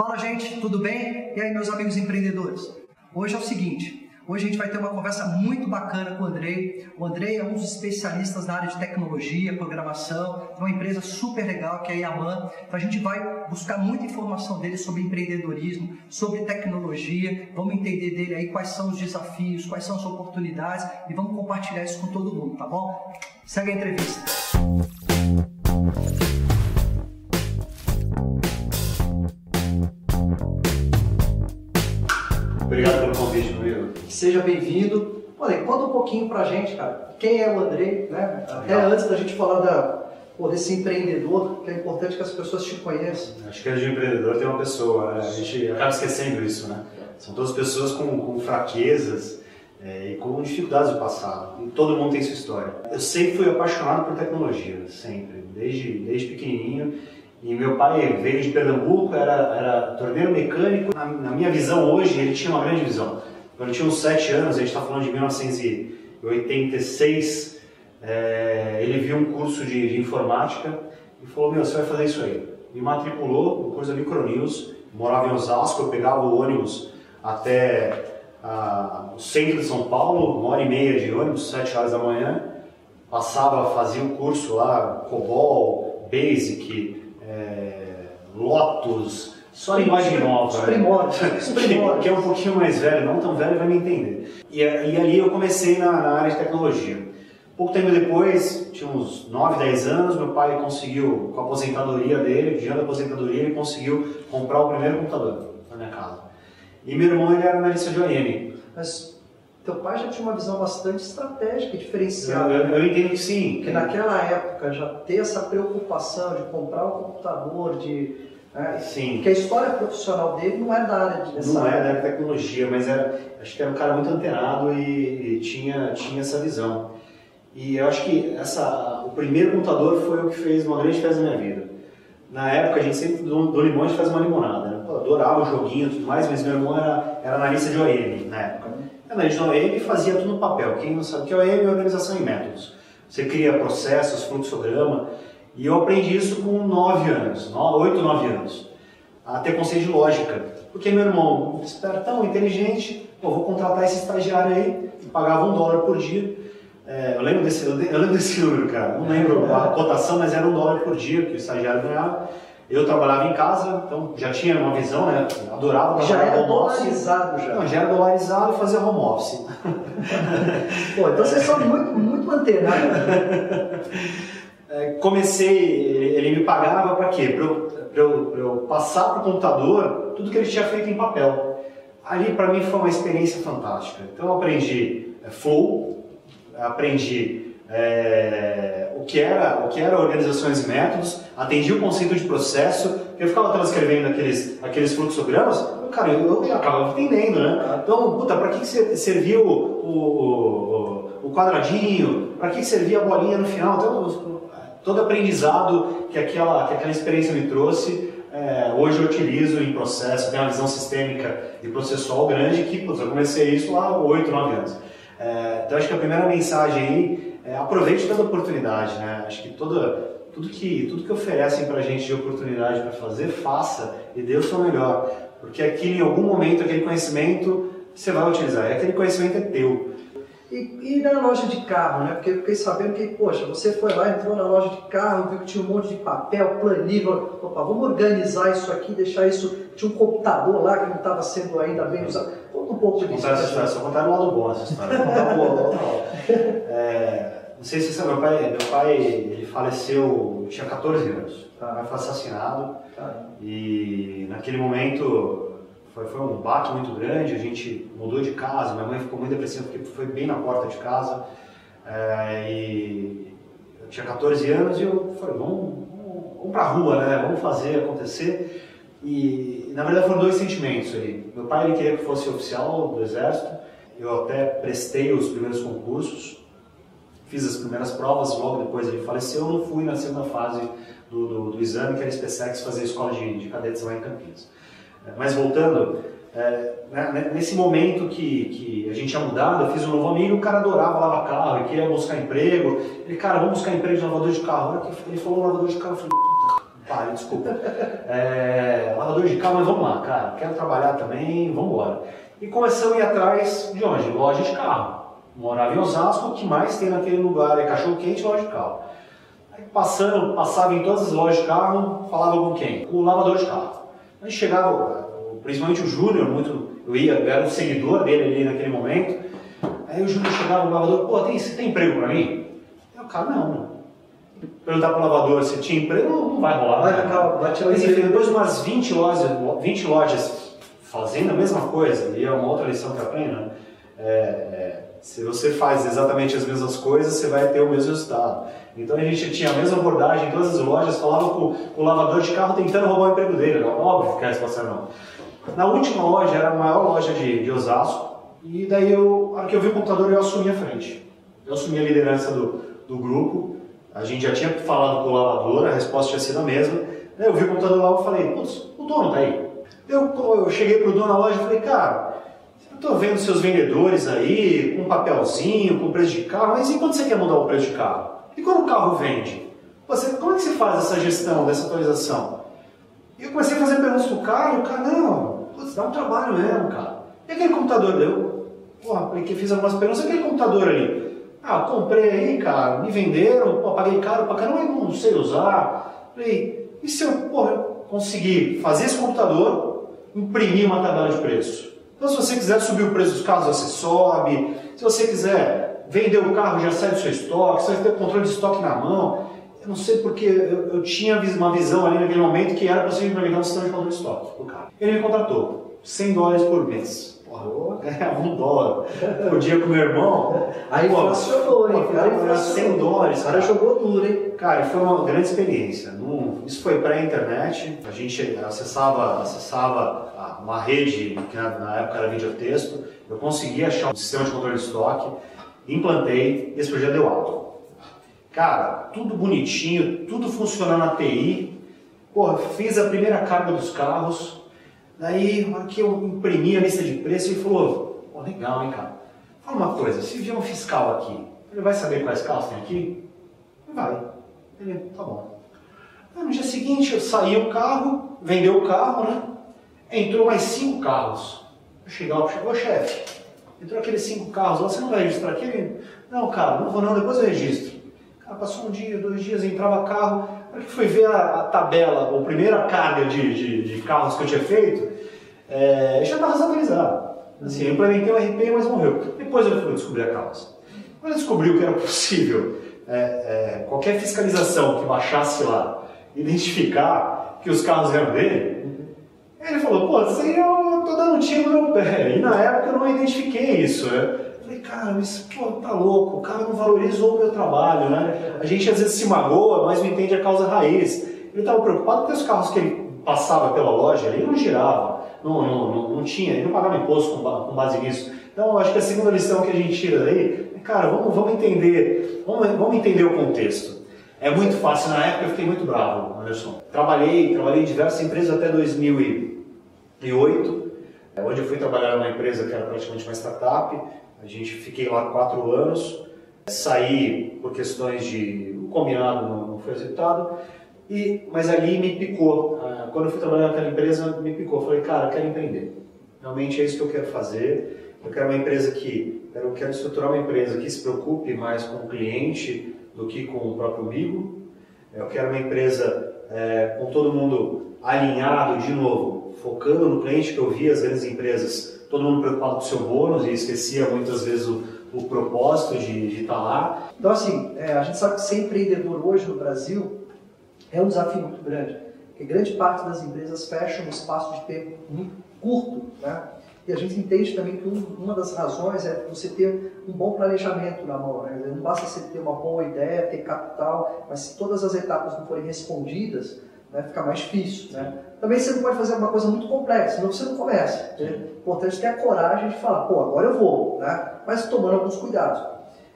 Fala gente, tudo bem? E aí meus amigos empreendedores? Hoje é o seguinte, hoje a gente vai ter uma conversa muito bacana com o Andrei. O Andrei é um dos especialistas na área de tecnologia, programação, tem uma empresa super legal que é a Yaman. Então a gente vai buscar muita informação dele sobre empreendedorismo, sobre tecnologia, vamos entender dele aí quais são os desafios, quais são as oportunidades e vamos compartilhar isso com todo mundo, tá bom? Segue a entrevista. Seja bem-vindo. Olha, conta um pouquinho pra gente, cara. Quem é o Andrei, né? Até Legal. antes da gente falar da, pô, desse empreendedor, que é importante que as pessoas te conheçam. Acho que a de empreendedor tem uma pessoa, né? a gente acaba esquecendo isso, né? São todas pessoas com, com fraquezas é, e com dificuldades do passado. E todo mundo tem sua história. Eu sempre fui apaixonado por tecnologia, sempre, desde, desde pequenininho. E meu pai veio de Pernambuco, era, era torneiro mecânico. Na, na minha visão hoje, ele tinha uma grande visão. Quando tinha uns 7 anos, a gente está falando de 1986, é, ele viu um curso de, de informática e falou, meu, você vai fazer isso aí. Me matriculou no curso da Micronews, morava em Osasco, eu pegava o ônibus até o centro de São Paulo, uma hora e meia de ônibus, 7 horas da manhã, passava, fazia o curso lá, COBOL, BASIC, é, Lotus, só linguagem nova. Os né? primórdios. Os que, que é um pouquinho mais velho, não tão velho, vai me entender. E, e ali eu comecei na, na área de tecnologia. Pouco tempo depois, tinha uns 9, 10 anos, meu pai conseguiu, com a aposentadoria dele, o dinheiro da aposentadoria, ele conseguiu comprar o primeiro computador na minha casa. E meu irmão, ele era analista de OM. Mas teu pai já tinha uma visão bastante estratégica e Eu, diferenciada. eu, eu entendo que sim. Porque naquela época já ter essa preocupação de comprar o computador, de. Né, Sim. porque a história profissional dele não é da área de Não é da área de tecnologia, mas era, acho que era um cara muito antenado e, e tinha, tinha essa visão. E eu acho que essa, o primeiro computador foi o que fez uma grande diferença na minha vida. Na época, a gente sempre do, do limão a gente faz uma limonada. Né? Eu adorava o joguinho e tudo mais, mas meu irmão era, era analista de OM na época. Analista de OM e fazia tudo no papel. Quem não sabe o que é OM é organização em métodos. Você cria processos, fluxograma. E eu aprendi isso com 9 anos, 8, 9 anos a ter conceito de lógica. Porque meu irmão, espertão, inteligente, pô, vou contratar esse estagiário aí, que pagava um dólar por dia. É, eu, lembro desse, eu lembro desse número, cara. Não lembro a cotação, mas era um dólar por dia que o estagiário ganhava. Eu trabalhava em casa, então já tinha uma visão, né? Adorava Já trabalhar era home office. dolarizado já. Não, já era dolarizado e fazia home office. Pô, então vocês são muito, muito antenados. É, comecei, ele, me pagava para quê? Para eu, eu, eu passar para o computador tudo que ele tinha feito em papel. Ali para mim foi uma experiência fantástica. Então eu aprendi é, flow, aprendi é, o, que era, o que era organizações e métodos, atendi o conceito de processo, eu ficava transcrevendo aqueles, aqueles fluxogramas, cara, eu, eu acabava entendendo, né? Então, puta, para que, que ser- servia o, o, o, o quadradinho, para que, que servia a bolinha no final? Então, todo aprendizado que aquela, que aquela experiência me trouxe, é, hoje eu utilizo em processo, tenho uma visão sistêmica e processual grande que, putz, eu comecei isso lá há 8, 9 anos. É, então acho que a primeira mensagem aí é aproveite toda oportunidade, né? Acho que toda, tudo, que, tudo que oferecem pra gente de oportunidade para fazer, faça e dê o seu melhor. Porque aquilo, em algum momento, aquele conhecimento você vai utilizar, e aquele conhecimento é teu. E, e na loja de carro, né? Porque eu fiquei sabendo que, poxa, você foi lá, entrou na loja de carro, viu que tinha um monte de papel, planilha, opa, vamos organizar isso aqui, deixar isso. Tinha um computador lá que não estava sendo ainda bem usado. Conta um pouco disso. Contar essa história, só contar o lado bom essa história. Contar o lado. É, não sei se você sabe, meu pai, meu pai ele faleceu, tinha 14 anos. Meu pai foi assassinado Cara, e naquele momento foi, foi um baque muito grande. A gente mudou de casa, minha mãe ficou muito depressiva porque foi bem na porta de casa. É, e eu tinha 14 anos e eu falei, vamos, vamos, vamos pra rua, né? Vamos fazer acontecer. E na verdade foram dois sentimentos aí. Meu pai ele queria que fosse oficial do exército. Eu até prestei os primeiros concursos, fiz as primeiras provas, logo depois ele faleceu. Eu não fui na segunda fase do, do, do exame, que era SpaceX, fazer escola de, de cadetes lá em Campinas. Mas voltando, é, né, nesse momento que, que a gente tinha mudado, eu fiz um novo amigo, o cara adorava lavar carro, ele queria buscar emprego. Ele, cara, vamos buscar emprego de lavador de carro. Ele falou lavador de carro, eu falei, Pare, desculpa. É, lavador de carro, mas vamos lá, cara. Quero trabalhar também, vamos embora. E começamos a ir atrás de onde? Loja de carro. Morava em Osasco, o que mais tem naquele lugar é cachorro quente e loja de carro. Aí passando, passava em todas as lojas de carro, falava com quem? Com o lavador de carro. Aí chegava, principalmente o Júnior, muito, eu ia, eu era um seguidor dele ali naquele momento. Aí o Júnior chegava no lavador, pô, tem, você tem emprego para mim? Aí o cara, não, não. Perguntar pro lavador se tinha emprego, não, não vai rolar. Vai, né? vai tirar Mas enfim, depois de umas 20 lojas, 20 lojas fazendo a mesma coisa, e é uma outra lição que aprendo, né? É, é, se você faz exatamente as mesmas coisas, você vai ter o mesmo resultado. Então a gente tinha a mesma abordagem em todas as lojas, falava com, com o lavador de carro tentando roubar o emprego dele. Óbvio que a resposta não. Na última loja, era a maior loja de, de Osasco, e daí eu, a que eu vi o computador, eu assumi a frente. Eu assumi a liderança do, do grupo, a gente já tinha falado com o lavador, a resposta tinha sido a mesma. Daí eu vi o computador lá e falei, putz, o dono tá aí. Eu, eu cheguei pro dono da loja e falei, cara, tô vendo seus vendedores aí, com papelzinho, com preço de carro, mas e quando você quer mudar o preço de carro? E quando o carro vende? Você, como é que você faz essa gestão, dessa atualização? E eu comecei a fazer perguntas pro cara, e o cara, não, putz, dá um trabalho mesmo, cara. E aquele computador deu? Porra, que fiz algumas perguntas, aquele computador ali? Ah, comprei aí, cara, me venderam, pô, paguei caro pra caramba, mas não sei usar. Falei, e se eu, porra, conseguir fazer esse computador, imprimir uma tabela de preço? Então, se você quiser subir o preço dos carros, você sobe. Se você quiser vender o carro, já sai do seu estoque. Você vai ter controle de estoque na mão. Eu não sei porque eu, eu tinha uma visão ali naquele momento que era possível implementar um sistema de controle de estoque para o carro. Ele me contratou 100 dólares por mês. Porra, ganhava um dólar por dia com meu irmão. Aí pô, funcionou, hein? Cara, era 100 dólares. O cara jogou duro, hein? Cara, foi uma grande experiência. Isso foi pré-internet. A gente acessava, acessava uma rede, que na época era videotexto. Eu consegui achar um sistema de controle de estoque, implantei e esse projeto deu alto. Cara, tudo bonitinho, tudo funcionando na TI. Porra, fiz a primeira carga dos carros. Daí, que eu imprimi a lista de preço, ele falou: legal, hein, cara? Fala uma coisa, se vier um fiscal aqui, ele vai saber quais carros tem aqui? Vai. Ele, tá bom. No dia seguinte, eu saí o carro, vendeu o carro, né? Entrou mais cinco carros. Lá, chegou, chefe, entrou aqueles cinco carros lá, você não vai registrar aquele? Não, cara, não vou não, depois eu registro. Cara, passou um dia, dois dias, entrava carro, na que foi ver a, a tabela, a primeira carga de, de, de, carros que eu tinha feito, é, já estava desatualizado. Assim, eu implementei o RP, mas morreu. Depois eu fui descobrir a causa. Quando eu descobri que era possível é, é, qualquer fiscalização que baixasse lá, identificar que os carros eram dele, ele falou, pô, assim eu tô dando um tiro no meu pé. E na época eu não identifiquei isso. Né? Falei, cara, mas pô, tá louco, o cara não valorizou o meu trabalho, né? A gente às vezes se magoa, mas não entende a causa raiz. Ele estava preocupado porque os carros que ele passava pela loja, ele não girava, não, não, não, não tinha, ele não pagava imposto com, com base nisso. Então, acho que a segunda lição que a gente tira daí é, cara, vamos, vamos entender, vamos, vamos entender o contexto. É muito fácil, na época eu fiquei muito bravo, Anderson. Trabalhei, trabalhei em diversas empresas até 2008, onde eu fui trabalhar numa empresa que era praticamente uma startup, a gente fiquei lá quatro anos, saí por questões de o combinado não, foi executado, e, mas ali me picou. Ah, quando eu fui trabalhar naquela empresa, me picou. Falei, cara, eu quero empreender. Realmente é isso que eu quero fazer. Eu quero uma empresa que, eu quero estruturar uma empresa que se preocupe mais com o cliente do que com o próprio amigo. Eu quero uma empresa é, com todo mundo alinhado, de novo, focando no cliente, que eu vi as grandes empresas todo mundo preocupado com o seu bônus e esquecia muitas vezes o, o propósito de, de estar lá. Então, assim, é, a gente sabe que ser empreendedor hoje no Brasil é um desafio muito grande, porque grande parte das empresas fecham um espaço de tempo muito curto, né? E a gente entende também que uma das razões é você ter um bom planejamento na mão. Né? Não basta você ter uma boa ideia, ter capital, mas se todas as etapas não forem respondidas, né, fica mais difícil. Né? Também você não pode fazer uma coisa muito complexa, senão você não começa. É importante ter a coragem de falar, pô, agora eu vou, né? mas tomando alguns cuidados.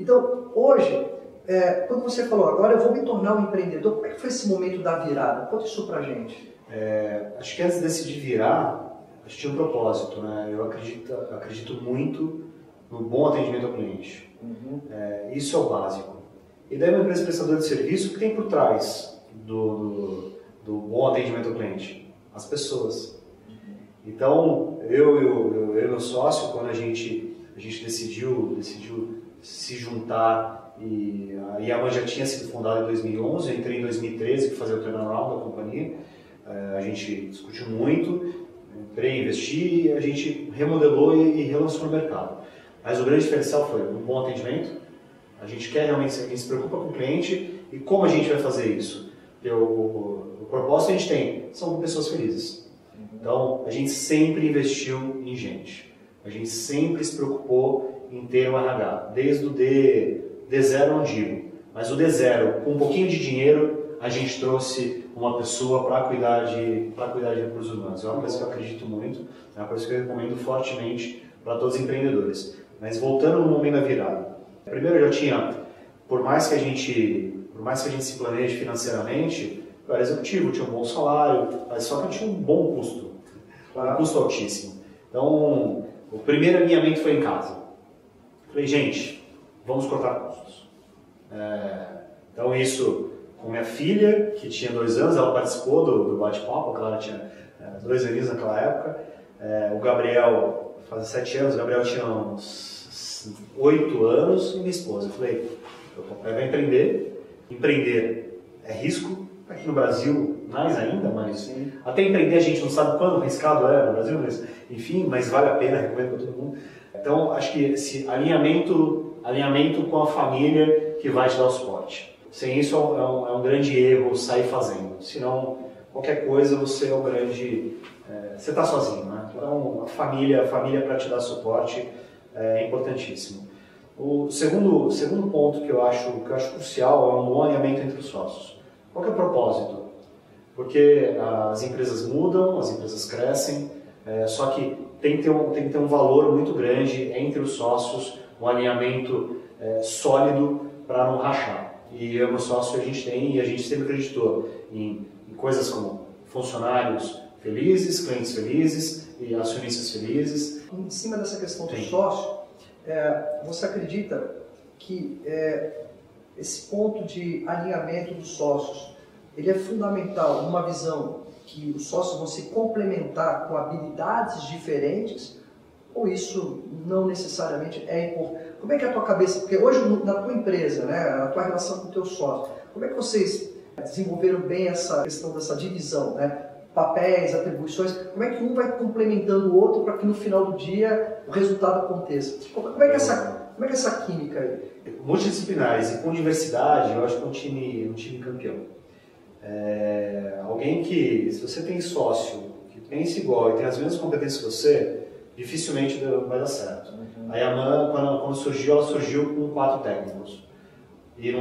Então, hoje, é, quando você falou, agora eu vou me tornar um empreendedor, como é que foi esse momento da virada? Conta isso pra gente. É, acho que antes de decidir virar, a gente tinha um propósito. Né? Eu acredito, acredito muito no bom atendimento ao cliente. Uhum. É, isso é o básico. E daí uma empresa prestadora de serviço que tem por trás do, do do bom atendimento ao cliente? As pessoas. Então, eu e eu, eu, meu sócio, quando a gente, a gente decidiu, decidiu se juntar e a Yaman já tinha sido fundada em 2011, eu entrei em 2013 para fazer o turnaround da companhia, eh, a gente discutiu muito, entrei, investi, a gente remodelou e relançou no mercado. Mas o grande diferencial foi um bom atendimento, a gente quer realmente, a gente se preocupa com o cliente e como a gente vai fazer isso? O, o propósito que a gente tem são pessoas felizes. Então, a gente sempre investiu em gente. A gente sempre se preocupou em ter um RH. Desde o D, D0 não digo, mas o D0, com um pouquinho de dinheiro, a gente trouxe uma pessoa para cuidar de para cuidar de recursos humanos. É uma coisa que eu acredito muito, é uma coisa que eu recomendo fortemente para todos os empreendedores. Mas voltando no momento da virada, primeiro eu já tinha, por mais que a gente, por mais que a gente se planeje financeiramente, eu era executivo, tinha um bom salário, mas só que eu tinha um bom custo, um custo altíssimo. Então, o primeiro alinhamento foi em casa. Falei, gente, vamos cortar custos. É, então isso com minha filha, que tinha dois anos, ela participou do, do bate-papo, a Clara tinha é, dois anos naquela época. É, o Gabriel, faz sete anos, o Gabriel tinha uns oito anos e minha esposa. Eu falei, o papai vai empreender, empreender é risco, aqui no Brasil mais ainda, mas Sim. até empreender a gente não sabe quanto arriscado é no Brasil, mas enfim, mas vale a pena, recomendo para todo mundo. Então, acho que esse alinhamento, alinhamento com a família que vai te dar o suporte. Sem isso é um, é um grande erro sair fazendo, senão qualquer coisa você é um grande, é, você está sozinho, né? Então, a família, a família para te dar suporte é importantíssimo. O segundo, segundo ponto que eu acho que eu acho crucial é um bom alinhamento entre os sócios. Qual é o propósito? Porque as empresas mudam, as empresas crescem, é, só que tem que, ter um, tem que ter um valor muito grande entre os sócios, um alinhamento é, sólido para não rachar. E eu e meu sócio a gente tem, e a gente sempre acreditou em, em coisas como funcionários felizes, clientes felizes e acionistas felizes. Em cima dessa questão do Sim. sócio, é, você acredita que é, esse ponto de alinhamento dos sócios, ele é fundamental numa visão que os sócios vão se complementar com habilidades diferentes ou isso não necessariamente é importante? Como é que é a tua cabeça? Porque hoje na tua empresa, né, a tua relação com o teu sócio, como é que vocês desenvolveram bem essa questão dessa divisão, né? papéis, atribuições, como é que um vai complementando o outro para que no final do dia o resultado aconteça? Como é que é essa como é que é essa química aí? Multidisciplinares e com diversidade, eu acho que é um time, um time campeão. É, alguém que, se você tem sócio que pensa igual e tem as mesmas competências que você, dificilmente vai dar certo. Uhum. A Yaman, quando, quando surgiu, ela surgiu com quatro técnicos. E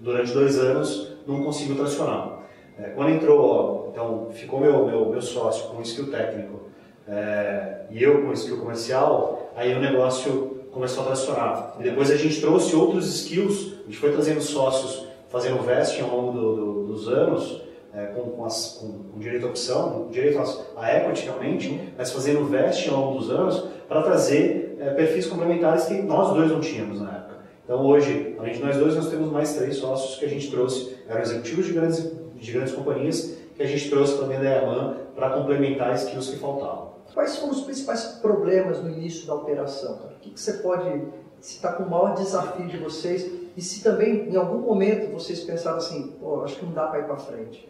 durante dois anos não conseguiu tracionar. É, quando entrou, então ficou meu, meu, meu sócio com skill técnico é, e eu com skill comercial, aí o negócio começou a tracionar. E depois a gente trouxe outros skills, a gente foi trazendo sócios fazendo vesting ao longo do, do, dos anos, é, com, com, as, com, com, direito à opção, direito à equity realmente, mas fazendo vesting ao longo dos anos para trazer é, perfis complementares que nós dois não tínhamos na época. Então hoje, além de nós dois, nós temos mais três sócios que a gente trouxe, eram executivos de grandes, de grandes companhias, que a gente trouxe também da Yaman para complementar skills que faltavam. Quais foram os principais problemas no início da operação? O que, que você pode citar como o maior desafio de vocês? E se também, em algum momento, vocês pensaram assim, acho que não dá para ir para frente?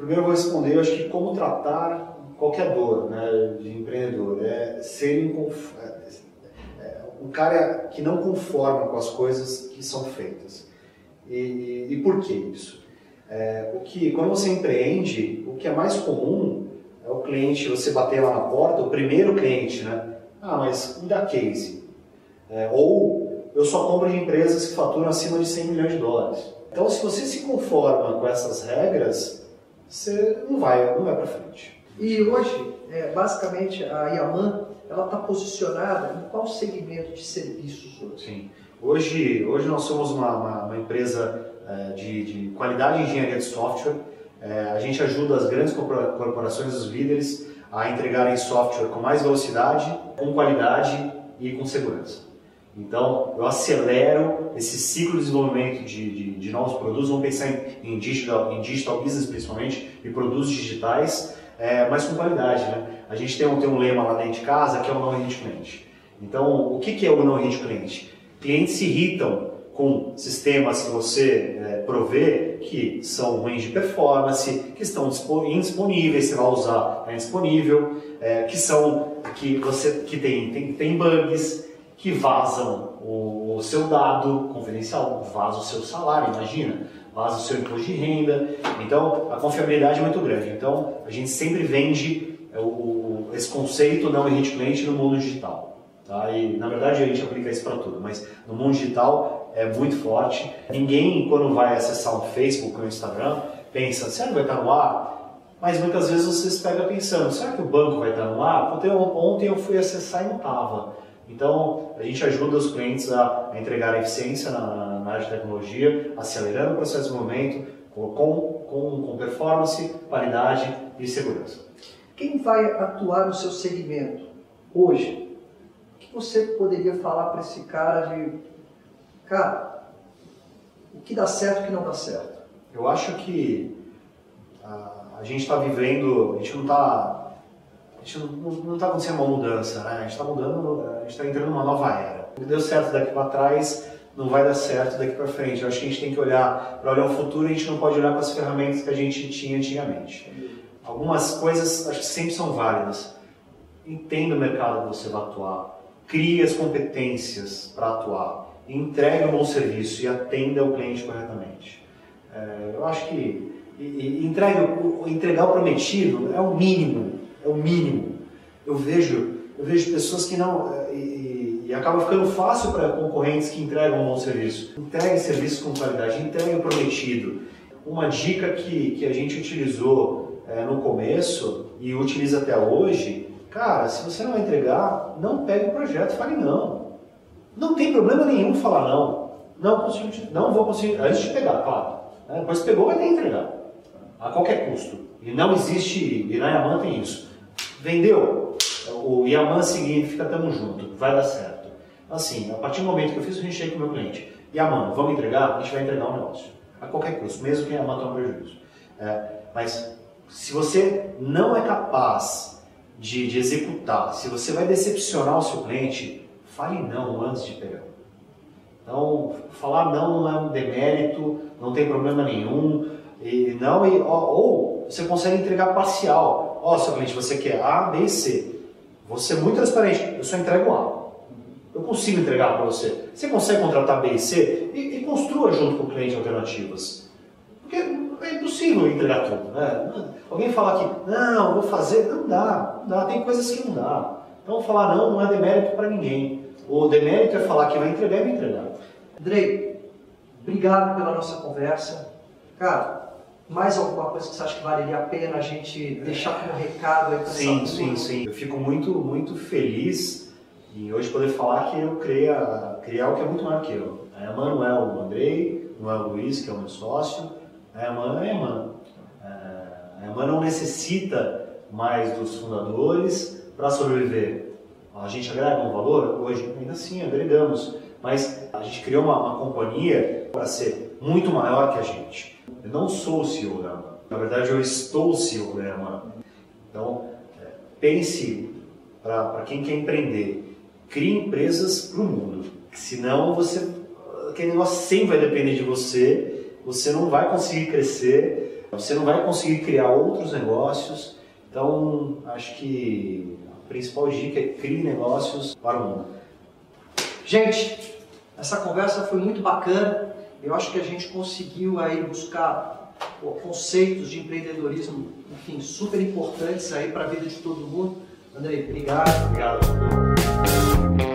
Primeiro eu vou responder, eu acho que como tratar qualquer dor né, de empreendedor. É ser inconf... É, é, um cara que não conforma com as coisas que são feitas. E, e, e por que isso? É, o que, quando você empreende, o que é mais comum é o cliente, você bater lá na porta, o primeiro cliente, né? Ah, mas me dá case. É, ou eu só compro de empresas que faturam acima de 100 milhões de dólares. Então, se você se conforma com essas regras, você não vai, não vai para frente. E hoje, é, basicamente, a Yaman ela está posicionada em qual segmento de serviços hoje? Sim. Hoje, hoje nós somos uma, uma, uma empresa é, de, de qualidade e engenharia de software é, a gente ajuda as grandes corporações, os líderes, a entregarem software com mais velocidade, com qualidade e com segurança. Então, eu acelero esse ciclo de desenvolvimento de, de, de novos produtos. Vamos pensar em, em, digital, em digital business, principalmente, e produtos digitais, é, mas com qualidade. Né? A gente tem um, tem um lema lá dentro de casa que é o não hit cliente. Então, o que, que é o não hit cliente? Clientes se irritam com sistemas que você é, provê que são ruins de performance, que estão indisponíveis, você vai usar é indisponível, é, que são que você que tem, tem, tem bugs, que vazam o, seu dado confidencial, vaza o seu salário, imagina, vaza o seu imposto de renda. Então a confiabilidade é muito grande. Então a gente sempre vende é, o, esse conceito não cliente no mundo digital. Tá? E na verdade a gente aplica isso para tudo, mas no mundo digital é muito forte. Ninguém, quando vai acessar um Facebook ou um Instagram, pensa, será que vai estar no ar? Mas muitas vezes você se pega pensando, será que o banco vai estar no ar? Ontem eu fui acessar e não estava. Então, a gente ajuda os clientes a, entregar eficiência na, na área de tecnologia, acelerando o processo de desenvolvimento, com, com, com performance, qualidade e segurança. Quem vai atuar no seu segmento hoje? O que você poderia falar para esse cara de Cara, o que dá certo e o que não dá certo? Eu acho que a, a gente está vivendo, a gente não está a gente não está acontecendo uma mudança, né? A gente está mudando, a gente está entrando numa nova era. O que deu certo daqui para trás não vai dar certo daqui para frente. Eu acho que a gente tem que olhar para olhar o futuro. A gente não pode olhar para as ferramentas que a gente tinha antigamente. Algumas coisas acho que sempre são válidas. Entenda o mercado que você vai atuar. Crie as competências para atuar entregue um bom serviço e atenda o cliente corretamente. É, eu acho que e, e entregue, entregar o prometido é o mínimo, é o mínimo. Eu vejo, eu vejo pessoas que não é, e, e acaba ficando fácil para concorrentes que entregam um bom serviço. Entregue serviço com qualidade, entregue o prometido. Uma dica que, que a gente utilizou é, no começo e utiliza até hoje, cara, se você não entregar, não pegue o projeto, fale não. Não tem problema nenhum falar não. Não consigo, não vou conseguir, antes de pegar, claro. Né? Depois pegou, vai ter que entregar. A qualquer custo. E não existe, e na Yaman tem isso. Vendeu, o Yaman significa tamo junto, vai dar certo. Assim, a partir do momento que eu fiz o handshake com o meu cliente, Yaman, vamos entregar? A gente vai entregar o um negócio. A qualquer custo, mesmo que a Yaman tome prejuízo. É, mas se você não é capaz de, de executar, se você vai decepcionar o seu cliente, fale não antes de pegar. Então, falar não não é um demérito, não tem problema nenhum. E não e, ou, você consegue entregar parcial. Ó, seu cliente, você quer A, B e C. Você é muito transparente. Eu só entrego A. Eu consigo entregar para você. Você consegue contratar B e C e, e, construa junto com o cliente alternativas. Porque é impossível entregar tudo. Né? Alguém falar que não, vou fazer, não dá, não dá. Tem coisas que não dá. Então falar não não é demérito para ninguém. O demérito é falar que vai entregar e vai entregar. Andrei, obrigado pela nossa conversa. Cara, mais alguma coisa que você acha que valeria a pena a gente deixar como recado aí para Sim, sim, sim. Eu fico muito, muito feliz em hoje poder falar que eu criei, a, criei algo que é muito maior que eu. A Eman não é o Andrei, não é o Luiz, que é o meu sócio. A Eman é a Eman. É, a Eman não necessita mais dos fundadores para sobreviver a gente agrega um valor? Hoje, ainda assim, agregamos. Mas a gente criou uma, uma companhia para ser muito maior que a gente. Eu não sou o CEO da AMA. Na verdade, eu estou o CEO da AMA. Então, é, pense para quem quer empreender. Crie empresas para o mundo. Senão, você, aquele negócio sempre vai depender de você. Você não vai conseguir crescer. Você não vai conseguir criar outros negócios. Então, acho que principal dica é crie negócios para o mundo. Gente, essa conversa foi muito bacana. Eu acho que a gente conseguiu aí buscar conceitos de empreendedorismo, enfim, super importantes aí para a vida de todo mundo. Andrei, obrigado. Obrigado.